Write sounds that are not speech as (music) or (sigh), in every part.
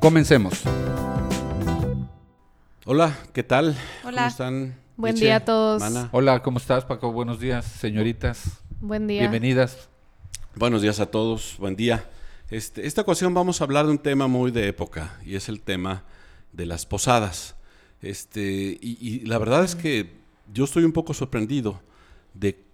Comencemos. Hola, ¿qué tal? Hola. ¿Cómo están? Buen día a todos. Mana. Hola, ¿cómo estás, Paco? Buenos días, señoritas. Buen día. Bienvenidas. Buenos días a todos, buen día. Este, esta ocasión vamos a hablar de un tema muy de época y es el tema de las posadas. Este, y, y la verdad es que yo estoy un poco sorprendido de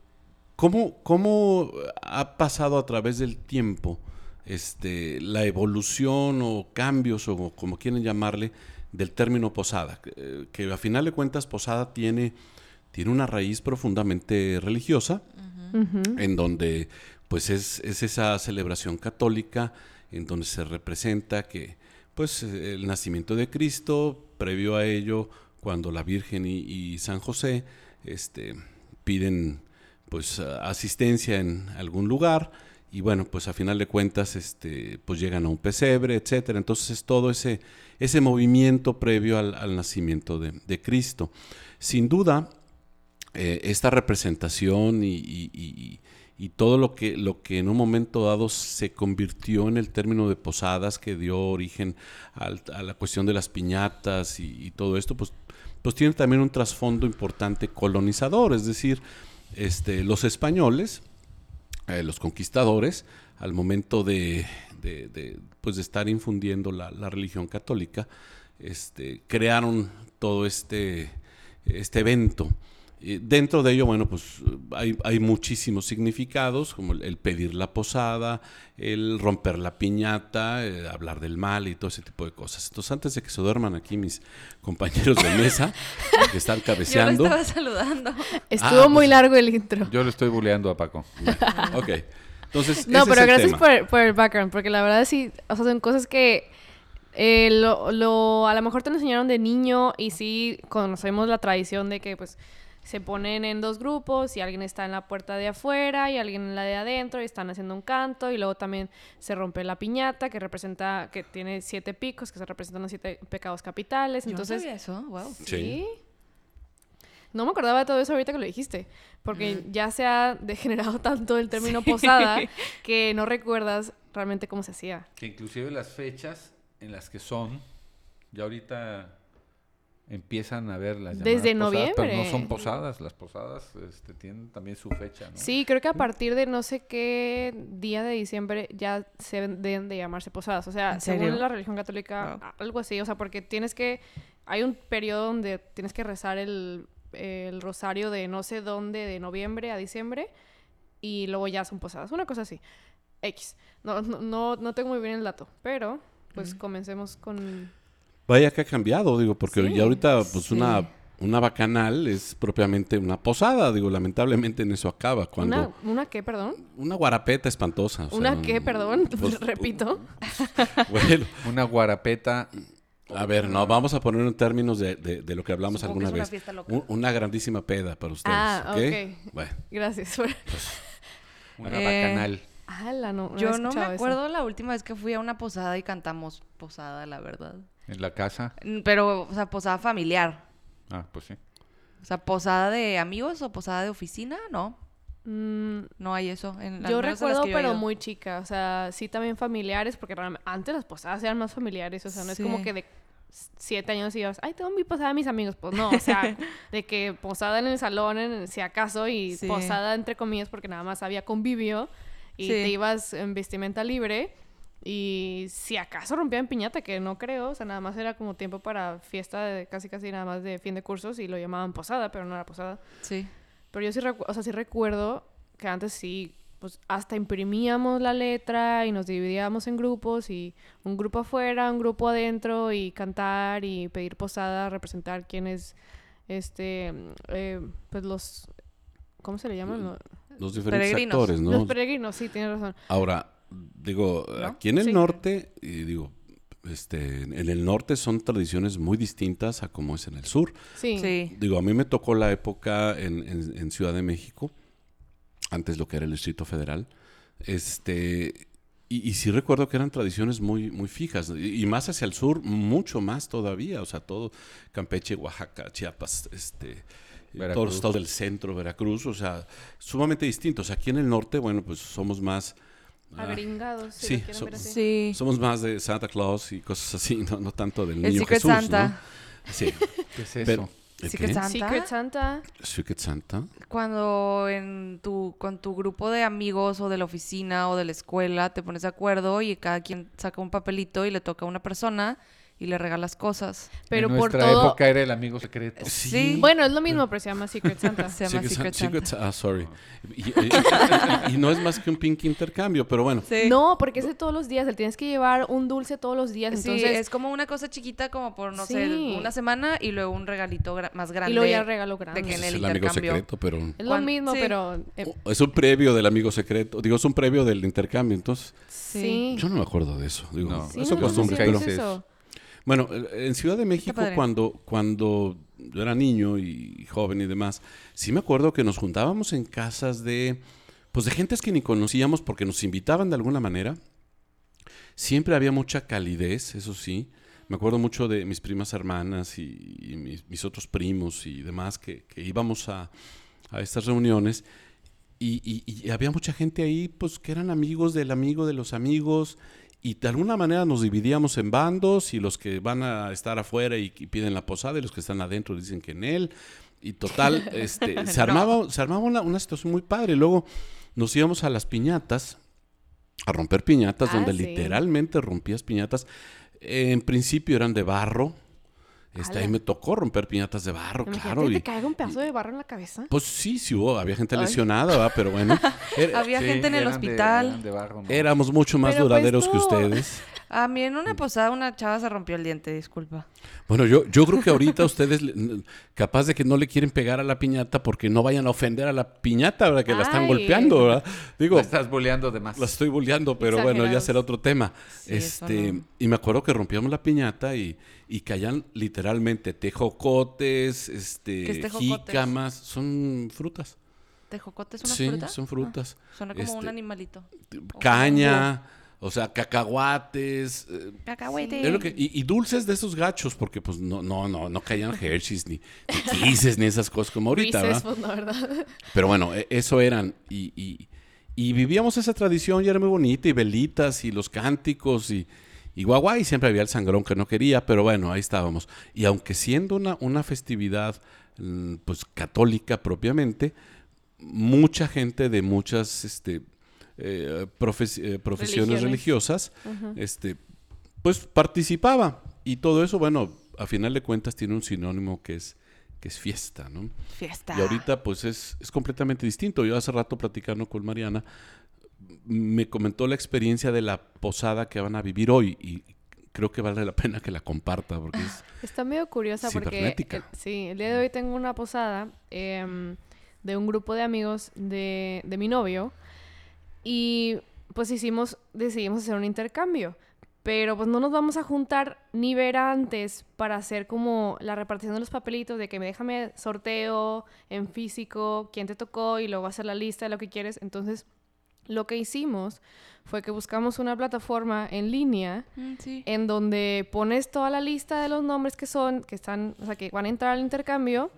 cómo, cómo ha pasado a través del tiempo este, la evolución o cambios o como quieren llamarle del término posada. Que, que a final de cuentas posada tiene, tiene una raíz profundamente religiosa en donde pues es, es esa celebración católica en donde se representa que pues el nacimiento de Cristo, previo a ello, cuando la Virgen y, y San José este, piden pues asistencia en algún lugar y bueno, pues a final de cuentas este, pues llegan a un pesebre, etcétera. Entonces es todo ese, ese movimiento previo al, nacimiento de, Cristo. Sin duda, eh, esta representación y, y- todo lo que, lo que en un momento dado se convirtió en el término de posadas que dio origen a la cuestión de las piñatas y, y todo esto, pues, pues tiene también un trasfondo importante colonizador, es decir, este, los españoles, los conquistadores, al momento de, de- de, pues de estar infundiendo la, la religión católica, este, crearon todo este, este evento. Dentro de ello, bueno, pues hay, hay muchísimos significados, como el, el pedir la posada, el romper la piñata, eh, hablar del mal y todo ese tipo de cosas. Entonces, antes de que se duerman aquí mis compañeros de mesa, (laughs) que están Yo lo cabeceando. estaba saludando. Estuvo Ah, muy pues- largo el intro. Yo le estoy buleando a Paco. (laughs) Ok. Entonces, No, ese pero es el gracias tema. por, por el background, porque la verdad sí, o sea, son cosas que eh, lo, lo- a lo mejor te lo enseñaron de niño y sí conocemos la tradición de que pues se ponen en dos grupos y alguien está en la puerta de afuera y alguien en la de adentro y están haciendo un canto y luego también se rompe la piñata que representa, que tiene siete picos, que se representan los siete pecados capitales. Entonces, Entonces, eso, wow. Sí. No me acordaba de todo eso ahorita que lo dijiste, porque ya se ha degenerado (laughs) tanto el término posada que no recuerdas realmente cómo se hacía. Que inclusive las fechas en las que son, ya ahorita empiezan a ver las Desde llamadas posadas, pero no noviembre. son posadas. Las posadas este, tienen también su fecha, ¿no? Sí, creo que a partir de no sé qué día de diciembre ya se deben de llamarse posadas. O sea, según la religión católica, Wow. algo así. O sea, porque tienes que... Hay un periodo donde tienes que rezar el, el rosario de no sé dónde, de noviembre a diciembre, y luego ya son posadas. Una cosa así. X. No, no, no, no tengo muy bien el dato, pero pues comencemos con... Vaya que ha cambiado, digo, porque Sí, ya ahorita, pues sí. una, una bacanal es propiamente una posada, digo, lamentablemente en eso acaba. Cuando ¿Una, una, ¿Una qué, perdón? guarapeta espantosa. o sea, ¿Una qué, un- perdón? (laughs) pues, Repito. Bueno, Una guarapeta. a ver, no, vamos a poner en términos de, de- de lo que hablamos Supongo que alguna es una vez. fiesta loca. Un- una grandísima peda para ustedes. Ah, ¿ok? ok. Bueno, Gracias. por- Una Eh, bacanal. Ala, no, no Yo no me eso. acuerdo la última vez que fui a una posada y cantamos posada, la verdad. En la casa. Mm, Pero, o sea, posada familiar. Ah, pues sí. O sea, posada de amigos o posada de oficina, no. Mm, No hay eso. En, yo en recuerdo, yo pero muy chica. O sea, sí también familiares, porque realmente antes las posadas eran más familiares. O sea, no es como que de siete años ibas, ay, tengo mi posada de mis amigos. Pues no, o sea, (laughs) de que posada en el salón, en, si acaso, y Sí. posada entre comillas, porque nada más había convivio. Y Sí. te ibas en vestimenta libre. Y si acaso rompían piñata, que no creo, o sea, nada más era como tiempo para fiesta de casi casi nada más de fin de cursos y lo llamaban posada, pero no era posada. Sí. Pero yo sí, recu- o sea, sí recuerdo que antes sí, pues hasta imprimíamos la letra y nos dividíamos en grupos y un grupo afuera, un grupo adentro y cantar y pedir posada, representar quiénes, este, eh, pues los, ¿cómo se le llaman? Lo- los diferentes Peregrinos. actores, ¿no? Los peregrinos, sí, tienes razón. Ahora, digo, ¿No? aquí en el Sí. norte, y digo, este, en el norte son tradiciones muy distintas a como es en el sur. Sí. Sí. Digo, a mí me tocó la época en, en- en Ciudad de México, antes lo que era el Distrito Federal. Este, y, y sí recuerdo que eran tradiciones muy, muy fijas. Y, y más hacia el sur, mucho más todavía. O sea, todo Campeche, Oaxaca, Chiapas, este, Veracruz. todos los estados del centro, Veracruz. O sea, sumamente distintos. Aquí en el norte, bueno, pues somos más... ah, Agringados, si sí, lo quieren so- ver así. Sí. somos más de Santa Claus y cosas así, no, no tanto del El niño Secret Jesús, Santa. ¿no? Sí. (laughs) ¿Qué es eso? Pero, ¿el Secret qué? Santa. Secret Santa. Secret Santa. Cuando en tu, con tu grupo de amigos o de la oficina o de la escuela te pones de acuerdo y cada quien saca un papelito y le toca a una persona y le regalas cosas. Pero en por nuestra todo. época era el amigo secreto. Sí. Bueno, es lo mismo, pero se llama Secret Santa. Se llama Secret Santa. Sa- ah, sorry. Y, y- y- y no es más que un pink intercambio, pero bueno. Sí. No, porque es de todos los días. Le tienes que llevar un dulce todos los días. Sí, Entonces, es como una cosa chiquita como por, no sé, Sí. una semana y luego un regalito gra- más grande. y luego ya regalo grande. de que en es el el amigo secreto, pero Es lo mismo, sí. pero... eh, es un previo del amigo secreto. Digo, es un previo del intercambio. Entonces, sí. yo no me acuerdo de eso. Digo, No. Sí, eso no, costumbre. pero- es eso. Bueno, eh, en Ciudad de México, cuando, cuando yo era niño y joven y demás, sí me acuerdo que nos juntábamos en casas de, pues de gentes que ni conocíamos porque nos invitaban de alguna manera. Siempre había mucha calidez, eso sí. Me acuerdo mucho de mis primas hermanas y, y mis, mis otros primos y demás que, que íbamos a, a estas reuniones y, y- y había mucha gente ahí, pues que eran amigos del amigo de los amigos y de alguna manera nos dividíamos en bandos y los que van a estar afuera y, y piden la posada y los que están adentro dicen que en él y total, (laughs) este, se No. armaba, se armaba una, una situación muy padre. Luego nos íbamos a las piñatas, a romper piñatas, Ah, donde sí. literalmente rompías piñatas. En principio eran de barro. Este, ahí me tocó romper piñatas de barro, Imagínate claro. y- te caiga un pedazo de barro en la cabeza. pues sí, sí hubo, había gente Ay. lesionada, ¿va? pero bueno. (laughs) era- Había Sí, gente en el de- hospital. eran de barro, ¿no? éramos mucho más Pero, pues, duraderos que ustedes. (laughs) A mí en una posada una chava se rompió el diente, disculpa. Bueno, yo, yo creo que ahorita ustedes, capaz de que no le quieren pegar a la piñata porque no vayan a ofender a la piñata, ¿verdad? Que la están golpeando, ¿verdad? Digo, La estás boleando de más. la estoy bulleando, pero bueno, ya será otro tema. Sí, este, no. Y me acuerdo que rompíamos la piñata y, y caían literalmente tejocotes, este, ¿Qué es tejocotes? jícamas, son frutas. ¿Tejocote es una sí, fruta? son frutas. Ah, suena como un Este, animalito. Caña, o sea, cacahuates. eh, Cacahuete. Es lo que- y, y dulces de esos gachos, porque pues no, no, no, no caían Hershey's ni, ni (laughs) Kisses ni esas cosas como ahorita, ¿verdad? pues, ¿verdad? Pero bueno, e- eso eran. Y, y- y vivíamos esa tradición y era muy bonita, y velitas, y los cánticos, y, y guagua, y siempre había el sangrón que no quería, pero bueno, ahí estábamos. Y aunque siendo una, una festividad, mm, pues católica propiamente, mucha gente de muchas este, eh, profes- eh, profesiones Religiones. religiosas, este, pues participaba. Y todo eso, bueno, a final de cuentas tiene un sinónimo que es, que es fiesta, ¿no? Fiesta. Y ahorita pues es, es completamente distinto. Yo hace rato platicando con Mariana, me comentó la experiencia de la posada que van a vivir hoy y creo que vale la pena que la comparta porque es... Está medio curiosa porque el- sí, el día de hoy tengo una posada em, de un grupo de amigos de, de mi novio y pues hicimos, decidimos hacer un intercambio. Pero pues no nos vamos a juntar ni ver antes para hacer como la repartición de los papelitos de que me déjame sorteo en físico, quién te tocó y luego hacer la lista de lo que quieres. Entonces, lo que hicimos fue que buscamos una plataforma en línea Mm, sí. en donde pones toda la lista de los nombres que son, que están, o sea, que van a entrar al intercambio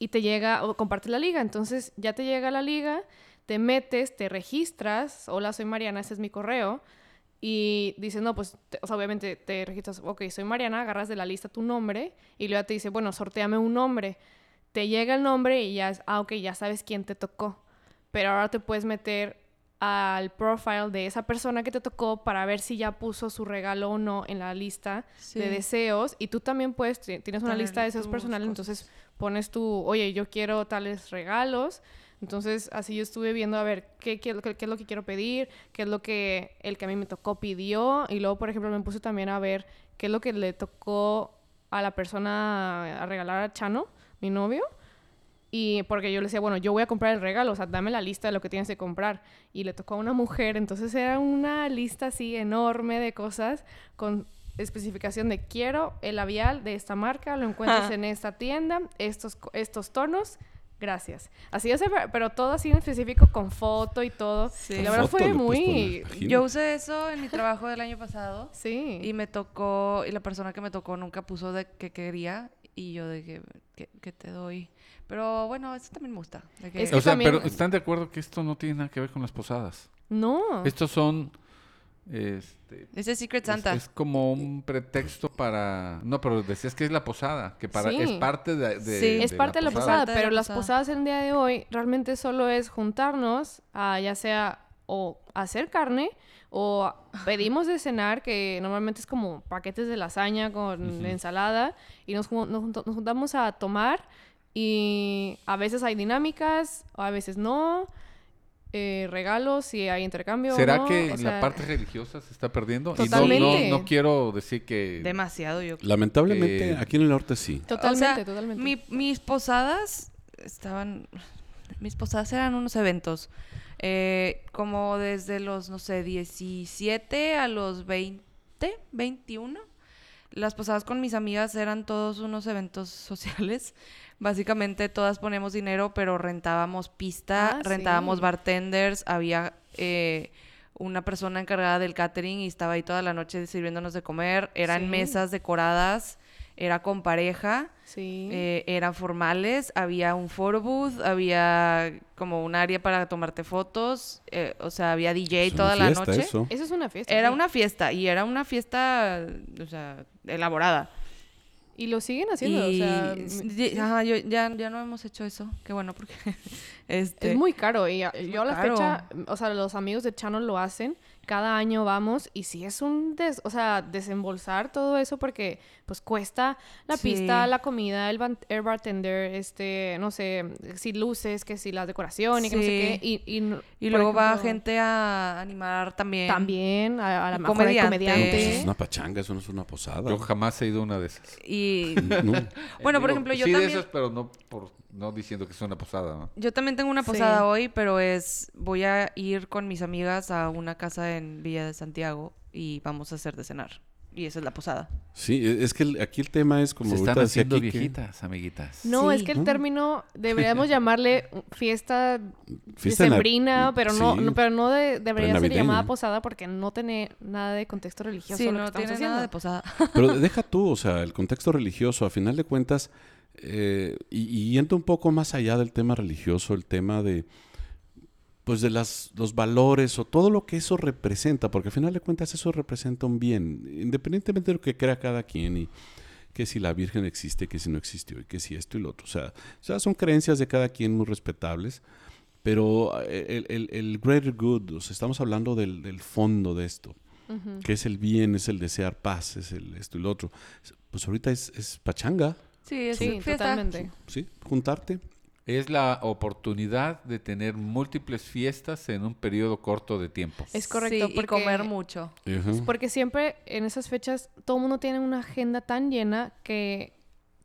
y te llega, o compartes la liga. Entonces ya te llega la liga, te metes, te registras, hola, soy Mariana, ese es mi correo, y dices, no, pues, te- o sea, obviamente te registras, ok, soy Mariana, agarras de la lista tu nombre, y luego te dice, bueno, sorteame un nombre. Te llega el nombre y ya es, ah, ok, ya sabes quién te tocó. Pero ahora te puedes meter al profile de esa persona que te tocó para ver si ya puso su regalo o no en la lista Sí. de deseos y tú también puedes ti- tienes una Poner lista de deseos personales cosas. entonces pones tú oye yo quiero tales regalos entonces así yo estuve viendo a ver qué, qué, qué- qué es lo que quiero pedir qué es lo que el que a mí me tocó pidió. Y luego por ejemplo me puse también a ver qué es lo que le tocó a la persona a regalar a Chano mi novio. Y porque yo le decía, bueno, yo voy a comprar el regalo, o sea, dame la lista de lo que tienes que comprar. Y le tocó a una mujer, entonces era una lista así enorme de cosas con especificación de quiero el labial de esta marca, lo encuentras en esta tienda, estos, estos tonos, gracias. Así es, pero todo así en específico con foto y todo. Sí. La verdad fue muy... Yo usé eso en mi trabajo del año pasado. (laughs) Sí. Y me tocó, y la persona que me tocó nunca puso de que quería. Y yo de que, que, que te doy. Pero bueno, eso también me gusta. de que- Es que O sea, también- pero ¿están de acuerdo que esto no tiene nada que ver con las posadas? No. Estos son... Este, Ese Secret es, Santa. es como un pretexto para... No, pero decías que es la posada, que para Sí. es parte de, de- Sí. Es parte de la posada, pero la las posada. posadas en el día de hoy realmente solo es juntarnos a ya sea o hacer carne o pedimos de cenar, que normalmente es como paquetes de lasaña con ensalada, y nos, nos nos juntamos a tomar y a veces hay dinámicas, o a veces no, eh, regalos, si hay intercambio. o ¿Será no, que o la sea, parte religiosa se está perdiendo? Y no- no, no quiero decir que... Demasiado, yo Lamentablemente, Eh, aquí en el norte sí. Totalmente, O sea, totalmente. Mi- mis posadas estaban. Mis posadas eran unos eventos. eh, como desde los, no sé, 17 a los 20, 21. Las posadas con mis amigas eran todos unos eventos sociales. (laughs) Básicamente todas poníamos dinero, pero rentábamos pista, Ah, rentábamos sí. bartenders, había eh, una persona encargada del catering y estaba ahí toda la noche sirviéndonos de comer. Eran Sí. mesas decoradas, era con pareja. sí. Eh, eran formales, había un photo booth, había como un área para tomarte fotos, eh, o sea, había DJ Es una toda la fiesta, noche. eso. Eso es una fiesta. Era sí. una fiesta y era una fiesta, o sea, elaborada. Y lo siguen haciendo, y o sea... y- ajá, yo- ya, ya no hemos hecho eso, qué bueno, porque (laughs) este, Es muy caro y a- yo a la caro. fecha, o sea, los amigos de Channel lo hacen, cada año vamos y sí es un, des, o sea, desembolsar todo eso porque pues cuesta la Sí. pista, la comida, el, ban- el bartender, este, no sé, si luces, que si la decoración y que no sé Sí. qué. Y, luego va gente a animar también. También, a, a la mejor comediante. No, comediante. es una pachanga, eso no es una posada. Yo jamás he ido a una de esas. Y No. (laughs) bueno, por Digo, ejemplo, yo sí también de esas, pero no, por, no diciendo que es una posada, ¿no? Yo también tengo una Sí. posada hoy, pero es voy a ir con mis amigas a una casa en Villa de Santiago y vamos a hacer de cenar. Y esa es la posada. Sí, e, es que el- aquí el tema es como Se están decía haciendo viejitas, amiguitas. No, es que el ¿no? término (laughs) deberíamos llamarle fiesta fiesta la- decembrina, pero no, sí, no- pero no de- debería ser llamada posada porque no tiene nada de contexto religioso Sí, lo que no tiene haciendo. nada de posada. (laughs) Pero deja tú, o sea, el contexto religioso, a final de cuentas, eh, y, y yendo un poco más allá del tema religioso, el tema de, pues de las, los valores o todo lo que eso representa, porque a final de cuentas eso representa un bien, independientemente de lo que crea cada quien y que si la Virgen existe, que si no existió y que si esto y lo otro. O sea, o sea son creencias de cada quien muy respetables, pero eh, el, el- el greater good, o sea, estamos hablando del, del fondo de esto que es el bien, es el desear paz, es el esto y lo otro. Pues ahorita es, es pachanga, Sí, es Sí, fiesta. totalmente. ¿sí? Juntarte. Es la oportunidad de tener múltiples fiestas en un periodo corto de tiempo. Es correcto. Sí, y comer mucho. Porque siempre en esas fechas todo el mundo tiene una agenda tan llena que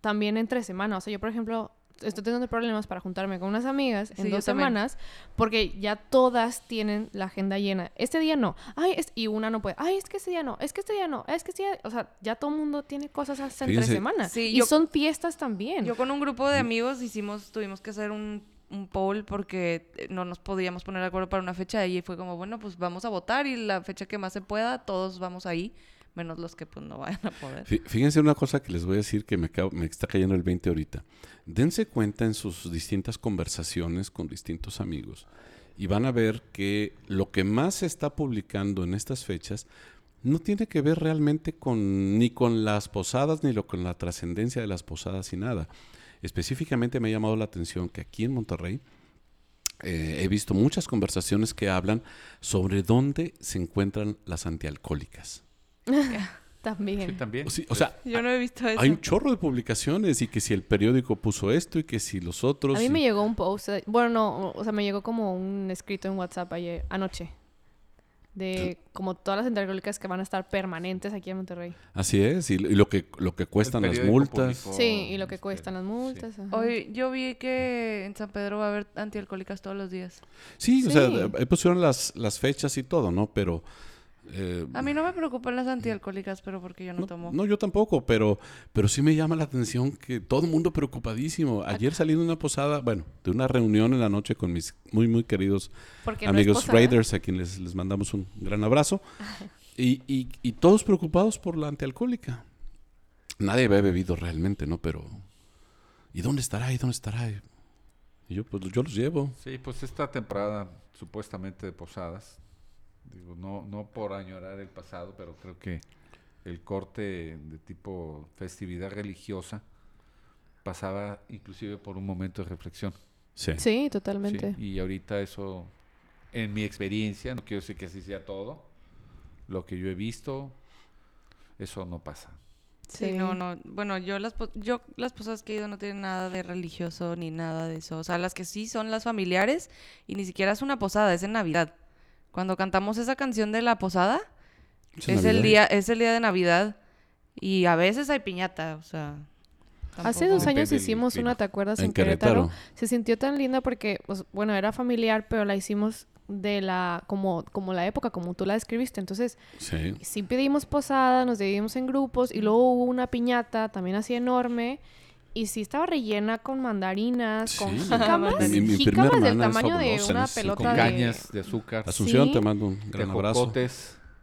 también entre semana. O sea, yo, por ejemplo, estoy teniendo problemas para juntarme con unas amigas en Sí, dos también. semanas porque ya todas tienen la agenda llena. Este día no. Ay, es- y una no puede. Ay, es que este día no. Es que este día no. Es que este día... O sea, ya todo el mundo tiene cosas hasta entre Fíjense. semanas. Sí, y yo- son fiestas también. Yo con un grupo de amigos hicimos, tuvimos que hacer un, un poll porque eh, no nos podíamos poner de acuerdo para una fecha y fue como, bueno, pues vamos a votar y la fecha que más se pueda, todos vamos ahí, menos los que pues no vayan a poder. Fí- Fíjense una cosa que les voy a decir que me está cayendo el 20 ahorita. Dense cuenta en sus distintas conversaciones con distintos amigos y van a ver que lo que más se está publicando en estas fechas no tiene que ver realmente con ni con las posadas ni lo con la trascendencia de las posadas y nada. Específicamente me ha llamado la atención que aquí en Monterrey eh, he visto muchas conversaciones que hablan sobre dónde se encuentran las antialcohólicas. (laughs) También. Sí, también. O, sí, o sea, Yo no he visto eso. hay un chorro de publicaciones y que si el periódico puso esto y que si los otros. A mí y- me llegó un post, eh, bueno, no, o sea, me llegó como un escrito en WhatsApp ayer, anoche, de como todas las intercólicas que van a estar permanentes aquí en Monterrey. Así es, y, y lo que lo que cuestan las multas. Sí, y lo que este, cuestan las multas. Hoy yo vi que en San Pedro va a haber antialcohólicas todos los días. Sí, o sea, ahí pusieron las, las fechas y todo, ¿no? Pero Eh, A mí no me preocupan las antialcohólicas, pero porque yo no, no, tomo. no, yo tampoco, pero, pero sí me llama la atención que todo el mundo preocupadísimo. Ayer salí de una posada, bueno, de una reunión en la noche con mis muy, muy queridos Porque amigos. Raiders, a quienes les, les mandamos un gran abrazo. (laughs) Y, y- y todos preocupados por la antialcohólica. Nadie había bebido realmente, ¿no? Pero, ¿y dónde estará? ¿Y dónde estará? Y yo, pues yo los llevo. Sí, pues esta temporada supuestamente de posadas, digo, no, no por añorar el pasado, pero creo que el corte de tipo festividad religiosa pasaba inclusive por un momento de reflexión. Sí. Sí, totalmente. Sí, Y ahorita eso, en mi experiencia, no quiero decir que así sea todo, lo que yo he visto, eso no pasa. Sí, Sí. no, no. Bueno, yo las, po- yo las posadas que he ido no tienen nada de religioso ni nada de eso. O sea, las que sí son las familiares y ni siquiera es una posada, es en Navidad. Cuando cantamos esa canción de la posada, Es el día, es el día de Navidad y a veces hay piñata, o sea. Hace dos años Depende hicimos una, ¿te acuerdas? En En, Querétaro. Querétaro. Se sintió tan linda porque, pues, bueno, era familiar, pero la hicimos de la, como, como la época, como tú la describiste. Entonces, Sí. sí pedimos posada, nos dividimos en grupos y luego hubo una piñata también así enorme. Y sí estaba rellena con mandarinas, con jícamas, Mi- jícamas del tamaño de una pelota de... Cañas de azúcar, Asunción, Sí. te mando un gran abrazo.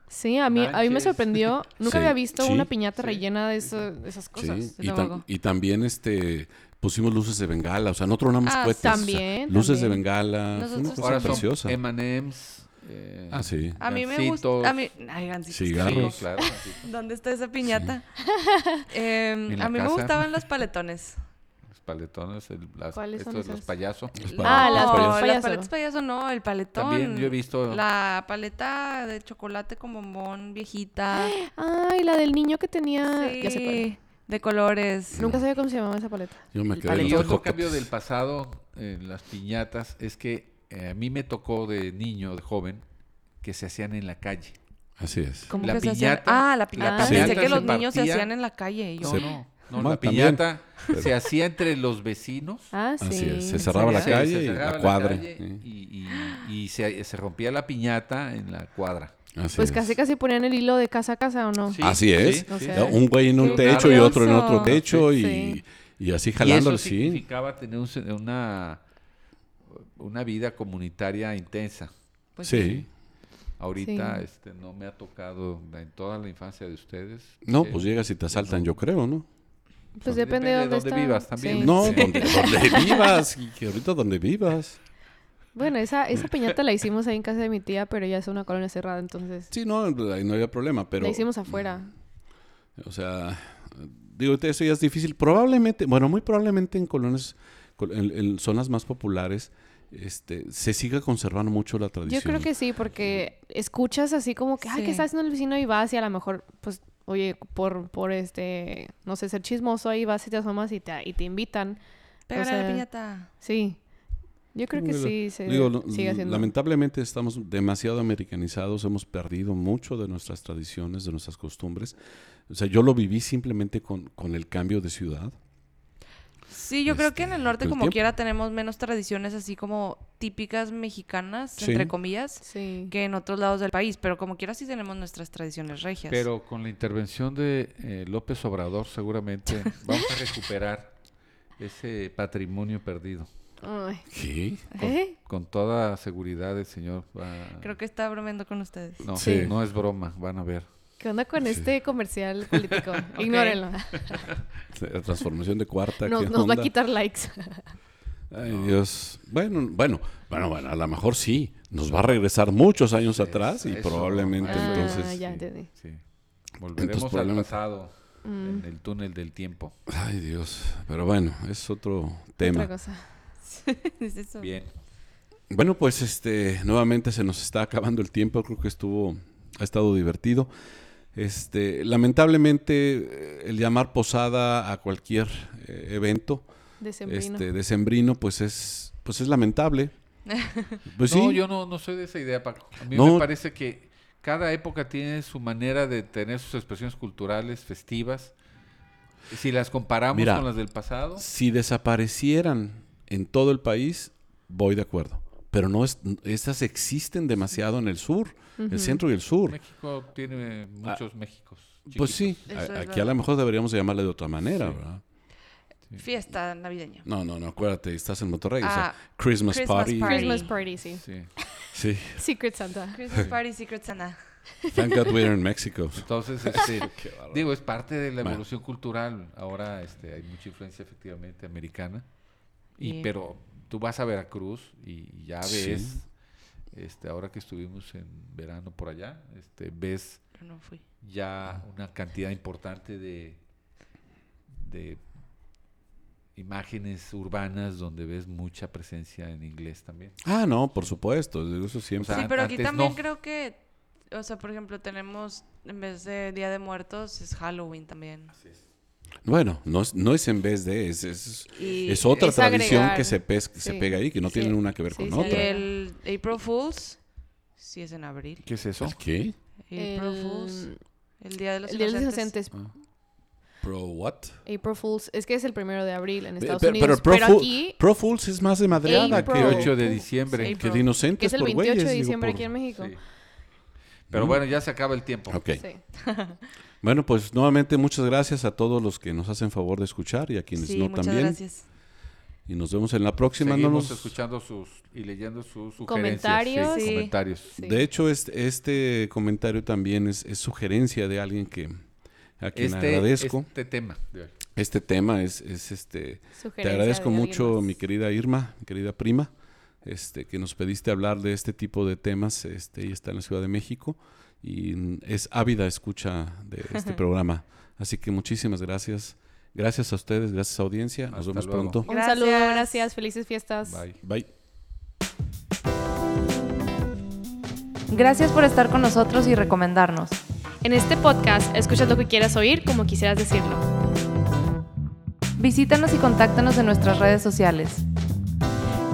Sí, a mí, a mí me sorprendió. (laughs) Nunca Sí, había visto sí, una piñata sí. rellena de, eso- de esas Sí, cosas. y, tam- y también este pusimos luces de bengala, o sea, no tronamos Ah, cohetes. o sea, también, luces de bengala, fue una Nosotros cosa Ahora son preciosa. M&M's. Eh, Ah, sí. A mí me gusta. A mí, ay, gancitos, Cigarros. Sí, claro. gancitos. ¿Dónde está esa piñata? (laughs) La a mí me gustaban los (laughs) paletones. Los paletones, el, las, ¿Cuáles son estos, los esas? payasos. Los No, Ah, las payasos. paletas las payaso. paletas payaso no, el paletón. También yo he visto La paleta de chocolate con bombón viejita. (gasps) Ay, la del niño que tenía... sí, Ya sé cuál. de colores. Nunca sabía cómo se llamaba esa paleta. Yo me el quedé en los cambio del pasado en las piñatas es que eh, a mí me tocó de niño, de joven, que se hacían en la calle. Así es. ¿Cómo La que se hacían? piñata- Ah, la piñata. Ah. Pensé piñata que los niños se hacían en la calle. y yo, Se- No, no, Bueno, la también, piñata se hacía entre los vecinos. Ah, sí. Así es, se ¿en cerraba la? Se- calle y la cuadra, calle y, y- y se, se rompía la piñata en la cuadra. Así Pues es. casi casi ponían el hilo de casa a casa, ¿o no? Sí, Así es. sí, O sí, sea, sí. Un güey en un Qué techo y otro en otro techo y, Sí. y así Y eso significaba tener un una, una vida comunitaria intensa. pues Sí. Ahorita Sí. este, no me ha tocado en toda la infancia de ustedes. No, que- pues llegas y te asaltan, yo creo, ¿no? Pues Sí, depende, de dónde, está. vivas también. Sí. No, Sí. donde, donde (laughs) vivas, y que ahorita donde vivas. Bueno, esa, esa piñata la hicimos ahí en casa de mi tía, pero ya es una colonia cerrada, entonces Sí, no, ahí no había problema, pero... la hicimos afuera. O sea, digo, eso ya es difícil. Probablemente, bueno, muy probablemente en colonias, col- en, en zonas más populares, este, se siga conservando mucho la tradición. Yo creo que sí, porque escuchas así como que, ay, Sí. ¿qué está haciendo el vecino? Y vas y a lo mejor, pues, oye, por, por este, no sé, ser chismoso, ahí vas y te asomas y te, y te invitan. Pégale o a la sea, piñata. Sí. Yo creo que sí se Digo, sigue haciendo. lamentablemente estamos demasiado americanizados, hemos perdido mucho de nuestras tradiciones, de nuestras costumbres. O sea, yo lo viví simplemente con, con el cambio de ciudad. Sí, yo creo que en Este, el norte el como tiempo. quiera tenemos menos tradiciones así como típicas mexicanas, Sí. entre comillas, Sí. que en otros lados del país, pero como quiera sí tenemos nuestras tradiciones regias. Pero con la intervención de eh, López Obrador seguramente (laughs) vamos a recuperar ese patrimonio perdido. Ay. ¿Qué? ¿Eh? Con toda seguridad el señor va... Creo que está bromeando con ustedes. No, Sí. no es broma, van a ver. ¿Qué onda con este comercial político? (laughs) Ignórenlo. (laughs) La transformación de cuarta. Nos, ¿qué nos va a quitar likes. (laughs) Ay, Dios. Bueno, bueno, bueno, bueno, a lo mejor sí. Nos va a regresar muchos años atrás y Eso, probablemente eso, entonces... Ah, ya entendí. Sí. Volveremos al pasado Mm, en el túnel del tiempo. Ay, Dios. Pero bueno, es otro tema. Otra cosa. Es eso. Bien. Bueno, pues este, nuevamente se nos está acabando el tiempo. Creo que estuvo, ha estado divertido. Este, lamentablemente, el llamar posada a cualquier eh, evento Decembrino. este, decembrino, pues es, pues es lamentable. (laughs) Pues no, sí. yo no, no soy de esa idea, Paco. A mí No. me parece que cada época tiene su manera de tener sus expresiones culturales, festivas. Si las comparamos Mira, con las del pasado, Si desaparecieran en todo el país, voy de acuerdo. Pero no es, estas existen demasiado en el sur, el centro y el sur. México tiene muchos Méxicos. Pues sí, a- aquí a lo mejor deberíamos de llamarle de otra manera, Sí. ¿verdad? Fiesta navideña. No, no, no, acuérdate, estás en Monterrey, o sea, Ah, Christmas, Christmas party. party. Christmas party, sí. Sí. Sí, Secret Santa. Christmas Party, Secret Santa. (laughs) thank God we're in Mexico. Entonces, (laughs) este, digo, es parte de la evolución cultural. Ahora este, hay mucha influencia efectivamente americana. Y, Y- Pero tú vas a Veracruz y ya Sí. ves, este, ahora que estuvimos en verano por allá, este, ves Yo no fui. ya una cantidad importante de, de imágenes urbanas donde ves mucha presencia en inglés también. Ah, no, por supuesto, eso siempre. O sea, Sí, pero aquí también no. creo que, o sea, por ejemplo, tenemos, en vez de Día de Muertos, es Halloween también. Bueno, no es, no es en vez de, es, es, otra es tradición agregar. que se, pes- que se Sí. pega ahí, que no Sí. tiene una que ver Sí, con sí, y otra. el April Fools, sí es en abril. ¿Qué es eso? ¿El qué? April Fools, El, Día de los el Día de los Inocentes. Inocentes. ¿Pro what? April Fools. Es que es el primero de abril en Estados pero, Unidos. Pro, Pero, aquí, Pro Fools es más de madreada April. que, 28 de diciembre. Sí. que de inocentes que es el por 28 güeyes, de digo, diciembre por- aquí en México. Sí. Pero Mm. bueno, ya se acaba el tiempo. Ok. (laughs) Bueno, pues nuevamente muchas gracias a todos los que nos hacen favor de escuchar y a quienes Sí, no muchas también. gracias. Y nos vemos en la próxima. no Seguimos nos- escuchando sus y leyendo sus sugerencias. Comentarios. sí, Sí. comentarios. Sí. De hecho, este, este comentario también es, es sugerencia de alguien que a quien Este, agradezco. este tema. de hoy. Este tema es, es este. Te agradezco mucho, mi querida Irma, mi querida prima, este, que nos pediste hablar de este tipo de temas. Este, ella está en la Ciudad de México y es ávida escucha de este (laughs) programa. Así que muchísimas gracias. Gracias a ustedes, gracias audiencia. Nos Hasta vemos luego. pronto. Un saludo, gracias. Felices fiestas. Bye. Bye. Gracias por estar con nosotros y recomendarnos. En este podcast, escuchas lo que quieras oír como quisieras decirlo. Visítanos y contáctanos en nuestras redes sociales.